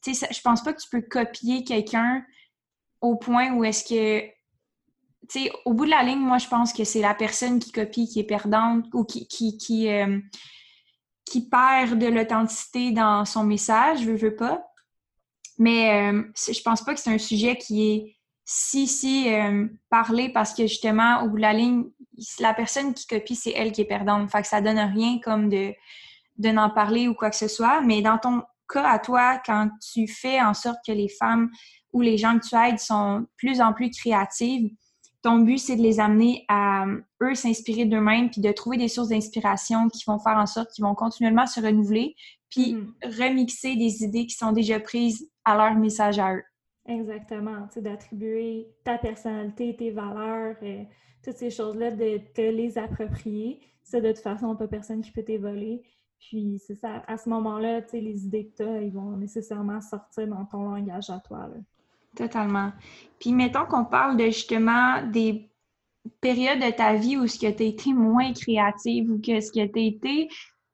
tu sais, je pense pas que tu peux copier quelqu'un au point où est-ce que, tu sais, au bout de la ligne, moi, je pense que c'est la personne qui copie qui est perdante ou qui, qui, qui, euh, qui perd de l'authenticité dans son message, je veux pas. Mais euh, je pense pas que c'est un sujet qui est si, si euh, parlé parce que justement, au bout de la ligne, la personne qui copie, c'est elle qui est perdante. Fait que ça donne rien comme de de n'en parler ou quoi que ce soit, mais dans ton cas à toi, quand tu fais en sorte que les femmes ou les gens que tu aides sont plus en plus créatives, ton but, c'est de les amener à eux s'inspirer d'eux-mêmes, puis de trouver des sources d'inspiration qui vont faire en sorte qu'ils vont continuellement se renouveler, puis mm-hmm. remixer des idées qui sont déjà prises à leur message à eux. Exactement, d'attribuer ta personnalité, tes valeurs, euh, toutes ces choses-là, de te les approprier. C'est de toute façon pas personne qui peut t'évoler. Puis c'est ça, à ce moment-là, les idées que tu as, ils vont nécessairement sortir dans ton langage à toi. Totalement. Puis mettons qu'on parle de justement des périodes de ta vie où ce que tu as été moins créative ou que ce que tu as été,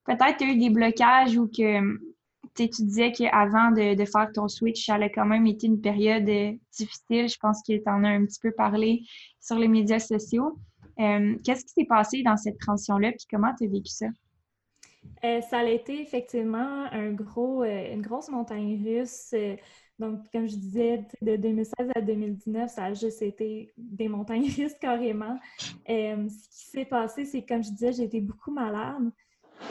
peut-être tu as eu des blocages ou que tu disais qu'avant de, de, faire ton switch, ça a quand même été une période euh, difficile. Je pense que tu en as un petit peu parlé sur les médias sociaux. Euh, qu'est-ce qui s'est passé dans cette transition-là, puis comment tu as vécu ça? Euh, ça a été effectivement un gros, une grosse montagne russe. Donc, comme je disais, de 2016 à 2019, ça a juste été des montagnes russes carrément. ce qui s'est passé, c'est comme je disais, j'ai été beaucoup malade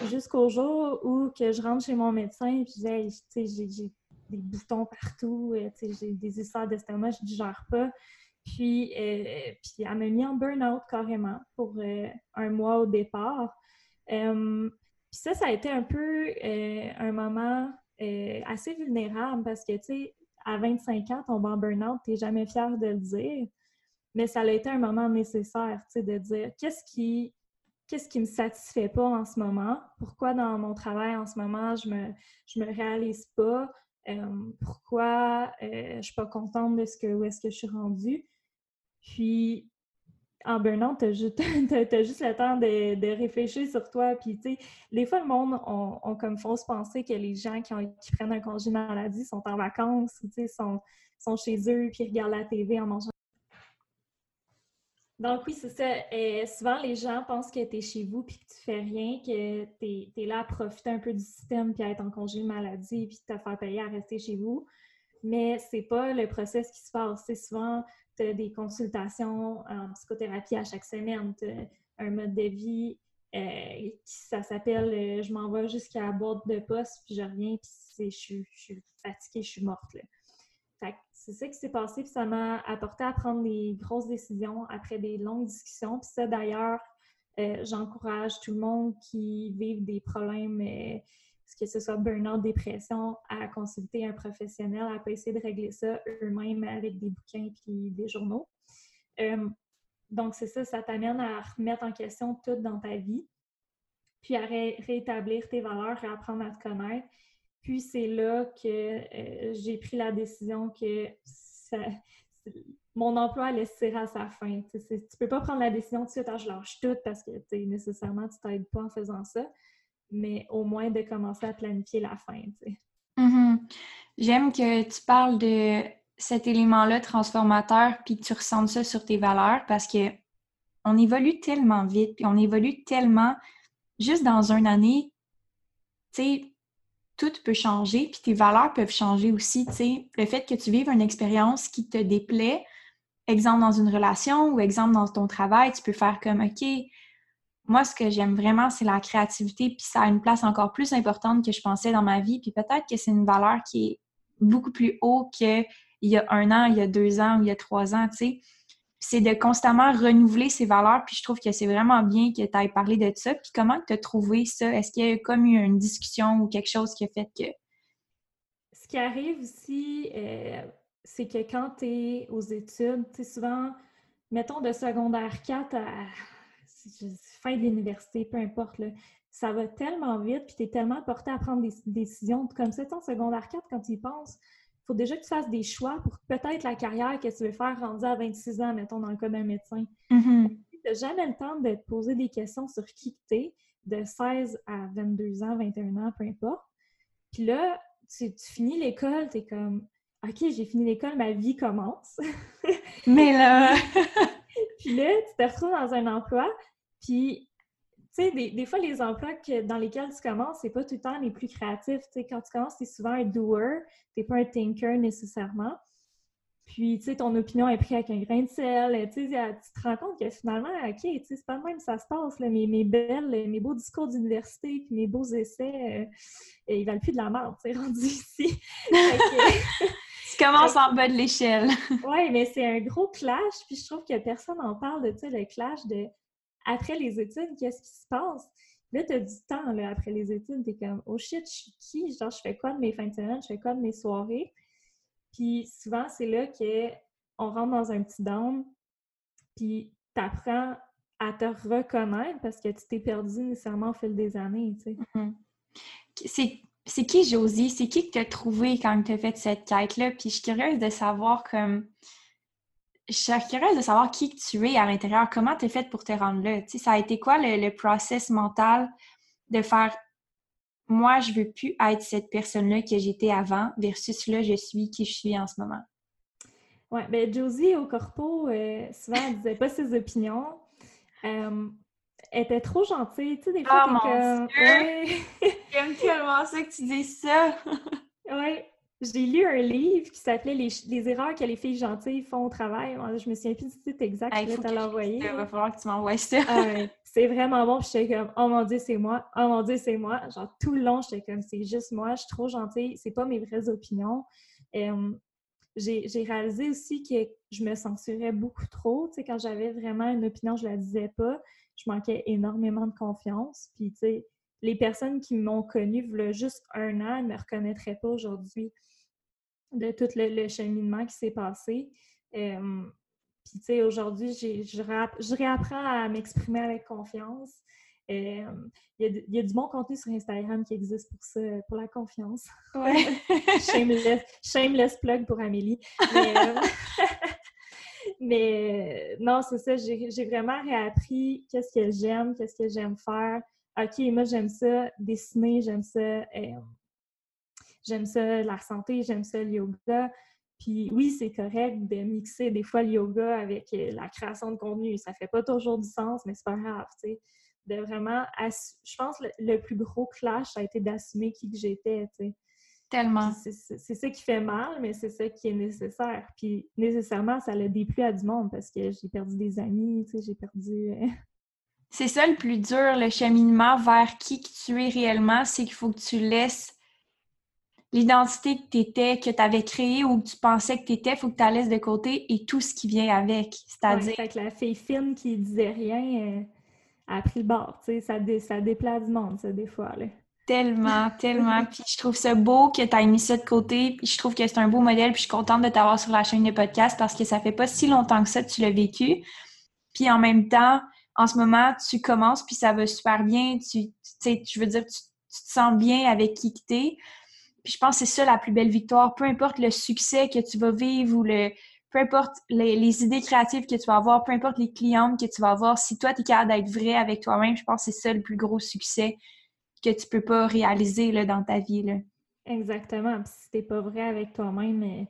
jusqu'au jour où que je rentre chez mon médecin et puis j'ai des boutons partout, j'ai des histoires d'estomac, je ne digère pas. Puis, puis elle m'a mis en burn-out carrément pour un mois au départ. Puis ça, ça a été un peu euh, un moment euh, assez vulnérable parce que, tu sais, à 25 ans, ton en burn-out, tu n'es jamais fier de le dire. Mais ça a été un moment nécessaire, tu sais, de dire qu'est-ce qui qu'est-ce qui me satisfait pas en ce moment? Pourquoi dans mon travail en ce moment, je me, je me réalise pas? Euh, pourquoi je suis pas contente de ce que, où est-ce que je suis rendue? Puis, en burn-out, tu as, juste le temps de, réfléchir sur toi. Puis, tu sais, des fois, le monde ont, comme fausse pensée que les gens qui, prennent un congé maladie sont en vacances tu sais, sont, sont chez eux puis regardent la TV en mangeant. Donc, oui, c'est ça. Euh, souvent, les gens pensent que tu es chez vous puis que tu fais rien, que tu es, là à profiter un peu du système puis à être en congé maladie puis te faire payer à rester chez vous. Mais c'est pas le process qui se passe. C'est souvent tu as des consultations en psychothérapie à chaque semaine, tu un mode de vie euh, ça s'appelle euh, Je m'en vais jusqu'à la boîte de poste, puis je reviens, puis je, suis fatiguée, je suis morte. C'est ça qui s'est passé, puis ça m'a apporté à prendre des grosses décisions après des longues discussions. Puis ça, d'ailleurs, euh, j'encourage tout le monde qui vit des problèmes que ce soit burn-out, dépression, à consulter un professionnel, à pas essayer de régler ça eux-mêmes avec des bouquins et des journaux. Euh, donc, c'est ça, ça t'amène à remettre en question tout dans ta vie, puis à rétablir tes valeurs et apprendre à te connaître. Puis c'est là que euh, j'ai pris la décision que mon emploi allait se tirer à sa fin. Tu ne peux pas prendre la décision tout de suite, ah, je lâche tout parce que nécessairement tu t'aides pas en faisant ça mais au moins de commencer à planifier la fin. Mm-hmm. J'aime que tu parles de cet élément-là transformateur, puis que tu ressentes ça sur tes valeurs parce que on évolue tellement vite, puis on évolue tellement juste dans une année, tu sais, tout peut changer, puis tes valeurs peuvent changer aussi. Le fait que tu vives une expérience qui te déplaît, exemple dans une relation ou exemple dans ton travail, tu peux faire comme, OK, moi, ce que j'aime vraiment, c'est la créativité, puis ça a une place encore plus importante que je pensais dans ma vie. Puis peut-être que c'est une valeur qui est beaucoup plus haut qu'il y a un an, il y a deux ans, il y a trois ans, tu sais. C'est de constamment renouveler ses valeurs, puis je trouve que c'est vraiment bien que tu aies parlé de ça. Puis comment tu as trouvé ça? Est-ce qu'il y a comme eu une discussion ou quelque chose qui a fait que... Ce qui arrive aussi, euh, c'est que quand tu es aux études, tu souvent, mettons de secondaire 4 à fin de l'université, peu importe, là, ça va tellement vite, puis tu es tellement porté à prendre des décisions. Comme ça, en secondaire 4, quand tu y penses, faut déjà que tu fasses des choix pour peut-être la carrière que tu veux faire rendu à 26 ans, mettons, dans le cas d'un médecin. Mm-hmm. Tu n'as jamais le temps de te poser des questions sur qui tu es, de 16 à 22 ans, 21 ans, peu importe. Puis là, tu, tu finis l'école, tu es comme OK, j'ai fini l'école, ma vie commence. Mais là. puis là, tu te retrouves dans un emploi, puis, sais, des, fois, les emplois dans lesquels tu commences, c'est pas tout le temps les plus créatifs. Tu sais, quand tu commences, tu es souvent un doer, tu pas un thinker nécessairement. Puis, tu sais, ton opinion est prise avec un grain de sel. Tu sais, tu te rends compte que finalement, OK, tu sais, c'est pas le même ça se passe. Là. Mes, mes belles, mes beaux discours d'université, puis mes beaux essais, euh, ils valent plus de la merde, tu sais, rendu ici. tu commences en bas de l'échelle. oui, mais c'est un gros clash. Puis je trouve que personne n'en parle de, tu sais, le clash de après les études, qu'est-ce qui se passe? Là, tu as du temps là, après les études, tu es comme Oh shit, je suis qui? Genre, je fais quoi de mes fins de semaine, je fais quoi de mes soirées? Puis souvent, c'est là qu'on rentre dans un petit down, puis tu apprends à te reconnaître parce que tu t'es perdu nécessairement au fil des années, tu. Mm-hmm. C'est qui Josie? C'est qui que tu as trouvé quand tu as fait cette quête-là? Puis je suis curieuse de savoir comme je suis curieuse de savoir qui tu es à l'intérieur, comment tu es faite pour te rendre là? Tu sais, ça a été quoi le, process mental de faire moi, je veux plus être cette personne-là que j'étais avant versus là, je suis qui je suis en ce moment? Oui, bien, Josie au corpo, euh, souvent, elle disait pas ses opinions. Euh, elle était trop gentille. Tu sais, des fois, oh, t'es comme. J'aime tellement ça que tu dis ça. oui. J'ai lu un livre qui s'appelait les, erreurs que les filles gentilles font au travail. Je me souviens plus du titre exact, je vais te l'envoyer. Il va falloir que tu m'envoies ça. c'est vraiment bon. Puis j'étais comme, oh mon Dieu, c'est moi. Oh mon Dieu, c'est moi. Genre, tout le long, j'étais comme, c'est juste moi. Je suis trop gentille. C'est pas mes vraies opinions. j'ai réalisé aussi que je me censurais beaucoup trop. Tu sais, quand j'avais vraiment une opinion, je la disais pas. Je manquais énormément de confiance. Puis, tu sais, les personnes qui m'ont connue juste un an ne me reconnaîtraient pas aujourd'hui de tout le, cheminement qui s'est passé. puis, tu sais, aujourd'hui, je, réapprends à m'exprimer avec confiance. Il y, a du bon contenu sur Instagram qui existe pour ça, pour la confiance. Ouais. shameless, shameless, plug pour Amélie. Mais, non, c'est ça, j'ai vraiment réappris qu'est-ce que j'aime, qu'est-ce que j'aime faire. OK, moi, j'aime ça, dessiner, j'aime ça j'aime ça la santé, j'aime ça le yoga. Puis oui, c'est correct de mixer des fois le yoga avec euh, la création de contenu. Ça fait pas toujours du sens, mais c'est pas grave, tu sais. De vraiment, je pense que le, plus gros clash a été d'assumer qui que j'étais, tu sais. Tellement. C'est ça qui fait mal, mais c'est ça qui est nécessaire. Puis nécessairement, ça l'a déplu à du monde parce que j'ai perdu des amis, tu sais, j'ai perdu... Euh, c'est ça le plus dur, le cheminement vers qui que tu es réellement, c'est qu'il faut que tu laisses l'identité que tu étais, que tu avais créée ou que tu pensais que tu étais, il faut que tu la laisses de côté et tout ce qui vient avec. C'est-à-dire. la fille fine qui disait rien euh, a pris le bord. Tu sais, ça, ça déplace du monde, ça, des fois. Là. Tellement, tellement. Puis je trouve ça beau que tu aies mis ça de côté. Puis je trouve que c'est un beau modèle. Puis je suis contente de t'avoir sur la chaîne de podcast parce que ça fait pas si longtemps que ça que tu l'as vécu. Puis en même temps, en ce moment, tu commences puis ça va super bien. Tu, sais, je veux dire, tu, tu, te sens bien avec qui tu es. Puis je pense que c'est ça la plus belle victoire. Peu importe le succès que tu vas vivre ou le peu importe les, idées créatives que tu vas avoir, peu importe les clientes que tu vas avoir, si toi, tu es capable d'être vrai avec toi-même, je pense que c'est ça le plus gros succès que tu peux pas réaliser là, dans ta vie. Là. Exactement. Puis si t'es pas vrai avec toi-même, euh,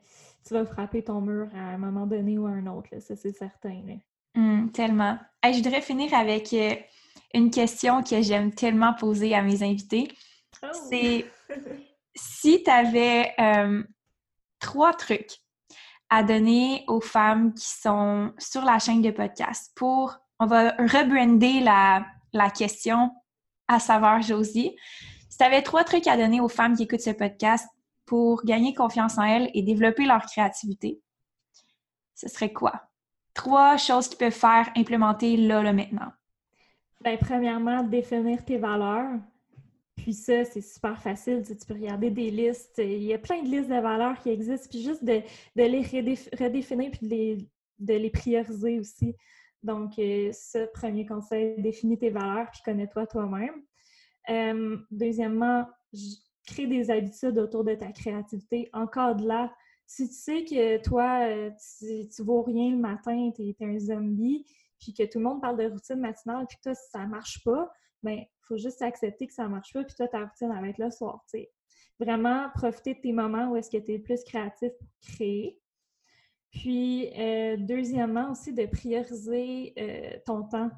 tu vas frapper ton mur à un moment donné ou à un autre. Là. Ça, c'est certain. Hum, tellement. je voudrais finir avec euh, une question que j'aime tellement poser à mes invités. Oh! C'est si tu avais euh, trois trucs à donner aux femmes qui sont sur la chaîne de podcast pour, on va rebrander la, la question à savoir Josie. Si tu avais trois trucs à donner aux femmes qui écoutent ce podcast pour gagner confiance en elles et développer leur créativité, ce serait quoi? Trois choses qu'ils peuvent faire, implémenter là, là, maintenant. Bien, premièrement, définir tes valeurs. Puis ça, c'est super facile. Tu, peux regarder des listes. Il y a plein de listes de valeurs qui existent. Puis juste de, les redéfinir puis de les, prioriser aussi. Donc, euh, ce premier conseil, définis tes valeurs puis connais-toi toi-même. Euh, deuxièmement, crée des habitudes autour de ta créativité. Encore de là, si tu sais que toi, euh, tu, tu vaux rien le matin, tu es, un zombie, puis que tout le monde parle de routine matinale, puis que toi, ça marche pas, bien, il faut juste accepter que ça marche pas, puis toi, ta routine, être le soir, Vraiment, profiter de tes moments où est-ce que tu es plus créatif pour créer. Puis, euh, deuxièmement, aussi de prioriser euh, ton temps.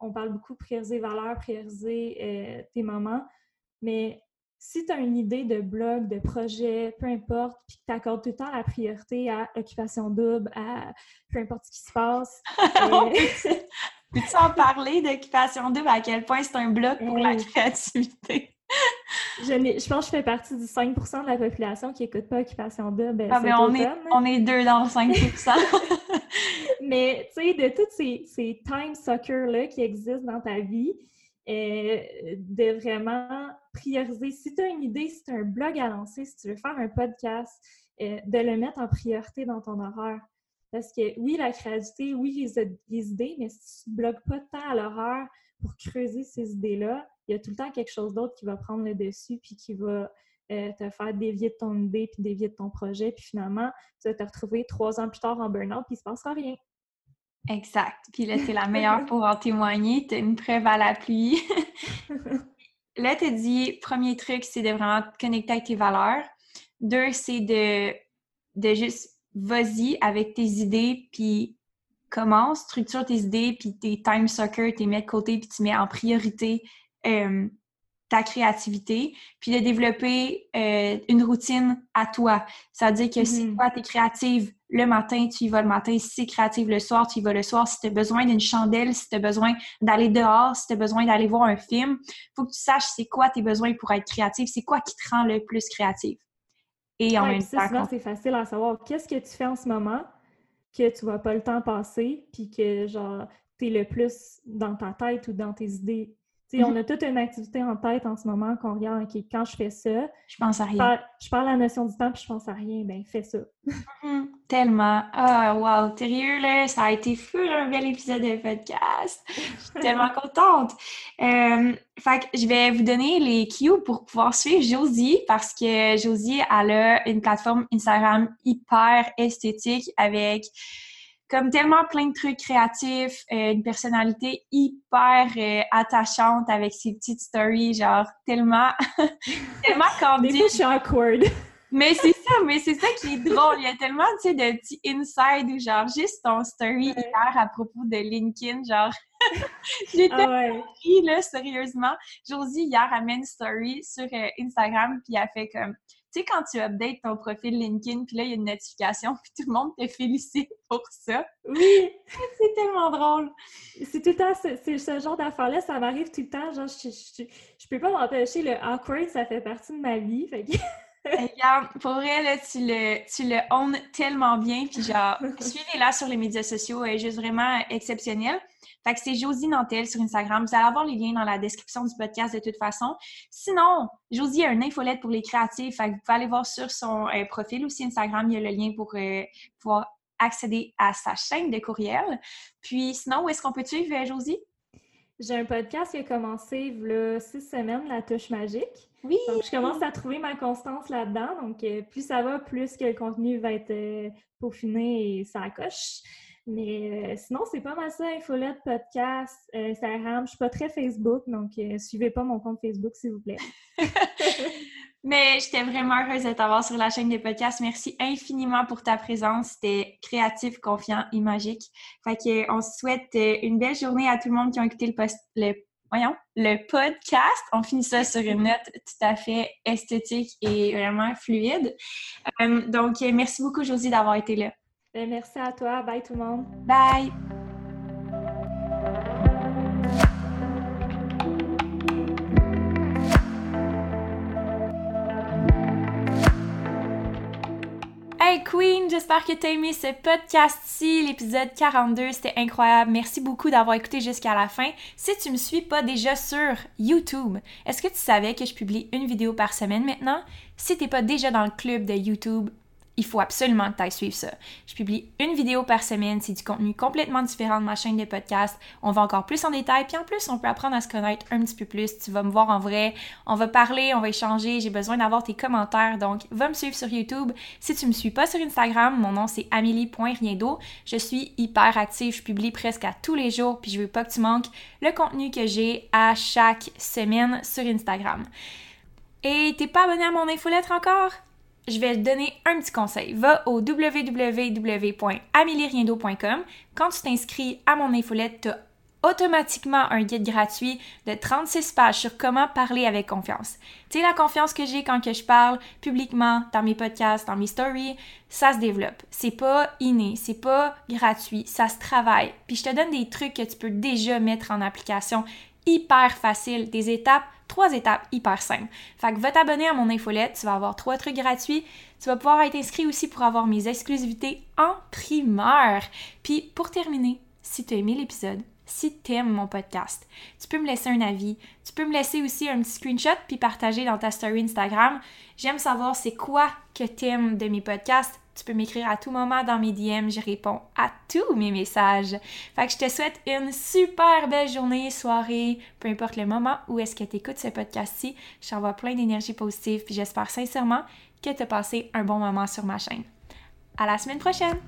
On parle beaucoup de prioriser valeur, prioriser euh, tes moments, mais si tu as une idée de blog, de projet, peu importe, puis que tu accordes tout le temps la priorité à occupation double, à peu importe ce qui se passe. Peux-tu en parler d'occupation double, à quel point c'est un bloc pour la créativité? je, pense que je fais partie du 5% de la population qui n'écoute pas Occupation Double. Ah, mais on, est, on est deux dans le 5% Mais, tu sais, de tous ces, ces time suckers-là qui existent dans ta vie, euh, de vraiment prioriser. Si tu as une idée, si tu as un blog à lancer, si tu veux faire un podcast, euh, de le mettre en priorité dans ton horaire. Parce que oui, la créativité, oui, les, idées, mais si tu ne bloques pas de temps à l'horaire pour creuser ces idées-là, il y a tout le temps quelque chose d'autre qui va prendre le dessus puis qui va euh, te faire dévier de ton idée puis dévier de ton projet. Puis finalement, tu vas te retrouver trois ans plus tard en burn-out puis il ne se passera rien. Exact. Puis là, c'est la meilleure pour en témoigner. Tu as une preuve à la pluie. là, tu as dit, premier truc, c'est de vraiment te connecter avec tes valeurs. Deux, c'est de, de juste vas-y avec tes idées, puis commence, structure tes idées, puis tes time suckers, tes mets de côté, puis tu mets en priorité euh, ta créativité, puis de développer euh, une routine à toi. Ça veut dire que si mm-hmm. toi, tu es créative le matin, tu y vas le matin. Si c'est créative le soir, tu y vas le soir. Si tu as besoin d'une chandelle, si tu as besoin d'aller dehors, si tu as besoin d'aller voir un film, faut que tu saches c'est quoi tes besoins pour être créative, c'est quoi qui te rend le plus créative. Et en même temps... c'est facile à savoir. Qu'est-ce que tu fais en ce moment que tu vois pas le temps passer, puis que, genre, tu es le plus dans ta tête ou dans tes idées on a toute une activité en tête en ce moment qu'on regarde, OK, quand je fais ça, je pense à rien. Je parle, à la notion du temps puis je pense à rien, ben fais ça. Mm-hmm. tellement. Ah, wow, sérieux, là, ça a été fou, un bel épisode de podcast. Je suis tellement contente. Euh, fait que je vais vous donner les cues pour pouvoir suivre Josie parce que Josie, elle a une plateforme Instagram hyper esthétique avec comme tellement plein de trucs créatifs, euh, une personnalité hyper euh, attachante avec ses petites stories, genre tellement, tellement candide. Des je suis awkward. mais c'est ça, mais c'est ça qui est drôle. Il y a tellement, tu sais, de petits inside ou genre juste ton story hier à propos de LinkedIn, genre. J'étais ah là, sérieusement. Josie, hier, amène une story sur euh, Instagram, puis elle fait comme sais, quand tu updates ton profil LinkedIn, puis là, il y a une notification, puis tout le monde te félicite pour ça. Oui! c'est tellement drôle. C'est tout le temps, c'est ce genre d'affaires-là, ça m'arrive tout le temps. Genre, je, je, peux pas m'empêcher, le awkward, ça fait partie de ma vie. Fait que... Regarde, pour vrai, là, tu le, tu le owns tellement bien. Puis genre, suivez-la sur les médias sociaux, elle est juste vraiment exceptionnelle. Fait que c'est Josie Nantel sur Instagram. Vous allez avoir les liens dans la description du podcast de toute façon. Sinon, Josie a une infolette pour les créatifs. Fait que vous pouvez aller voir sur son euh, profil aussi Instagram. Il y a le lien pour euh, pouvoir accéder à sa chaîne de courriel. Puis sinon, où est-ce qu'on peut suivre euh, Josie? J'ai un podcast qui a commencé il y a six semaines, La Touche Magique. Oui! Donc, je commence à trouver ma constance là-dedans. Donc, plus ça va, plus que le contenu va être peaufiné et ça coche. Mais euh, sinon, c'est pas mal ça, infolette, podcast, euh, Instagram. Je suis pas très Facebook, donc euh, suivez pas mon compte Facebook, s'il vous plaît. Mais j'étais vraiment heureuse de t'avoir sur la chaîne des podcasts. Merci infiniment pour ta présence. C'était créatif, confiant et magique. Fait que on souhaite une belle journée à tout le monde qui a écouté le, post, le voyons, le podcast. On finit ça sur une note tout à fait esthétique et vraiment fluide. donc, merci beaucoup, Josie, d'avoir été là. Ben, merci à toi. Bye tout le monde. Bye. Hey Queen, j'espère que tu as aimé ce podcast-ci, l'épisode 42, c'était incroyable. Merci beaucoup d'avoir écouté jusqu'à la fin. Si tu me suis pas déjà sur YouTube, est-ce que tu savais que je publie une vidéo par semaine maintenant? Si t'es pas déjà dans le club de YouTube, il faut absolument que tu ailles suivre ça. Je publie une vidéo par semaine, c'est du contenu complètement différent de ma chaîne de podcast. On va encore plus en détail, puis en plus, on peut apprendre à se connaître un petit peu plus. Tu vas me voir en vrai, on va parler, on va échanger, j'ai besoin d'avoir tes commentaires, donc va me suivre sur YouTube. Si tu me suis pas sur Instagram, mon nom c'est amélie.riendo. Je suis hyper active, je publie presque à tous les jours, puis je veux pas que tu manques le contenu que j'ai à chaque semaine sur Instagram. Et t'es pas abonné à mon infolettre encore? Je vais te donner un petit conseil. Va au www.amelieriendo.com. Quand tu t'inscris à mon infolette, tu as automatiquement un guide gratuit de 36 pages sur comment parler avec confiance. Tu sais, la confiance que j'ai quand que je parle publiquement, dans mes podcasts, dans mes stories, ça se développe. C'est pas inné, c'est pas gratuit, ça se travaille. Puis je te donne des trucs que tu peux déjà mettre en application hyper facile, des étapes trois étapes hyper simples. Fait que va t'abonner à mon infolette, tu vas avoir trois trucs gratuits. Tu vas pouvoir être inscrit aussi pour avoir mes exclusivités en primeur. Puis pour terminer, si tu as aimé l'épisode, si tu aimes mon podcast, tu peux me laisser un avis. Tu peux me laisser aussi un petit screenshot puis partager dans ta story Instagram. J'aime savoir c'est quoi que tu aimes de mes podcasts. Tu peux m'écrire à tout moment dans mes DM, je réponds à tous mes messages. Fait que je te souhaite une super belle journée, soirée, peu importe le moment où est-ce que tu écoutes ce podcast-ci. Je t'envoie plein d'énergie positive puis j'espère sincèrement que tu as passé un bon moment sur ma chaîne. À la semaine prochaine!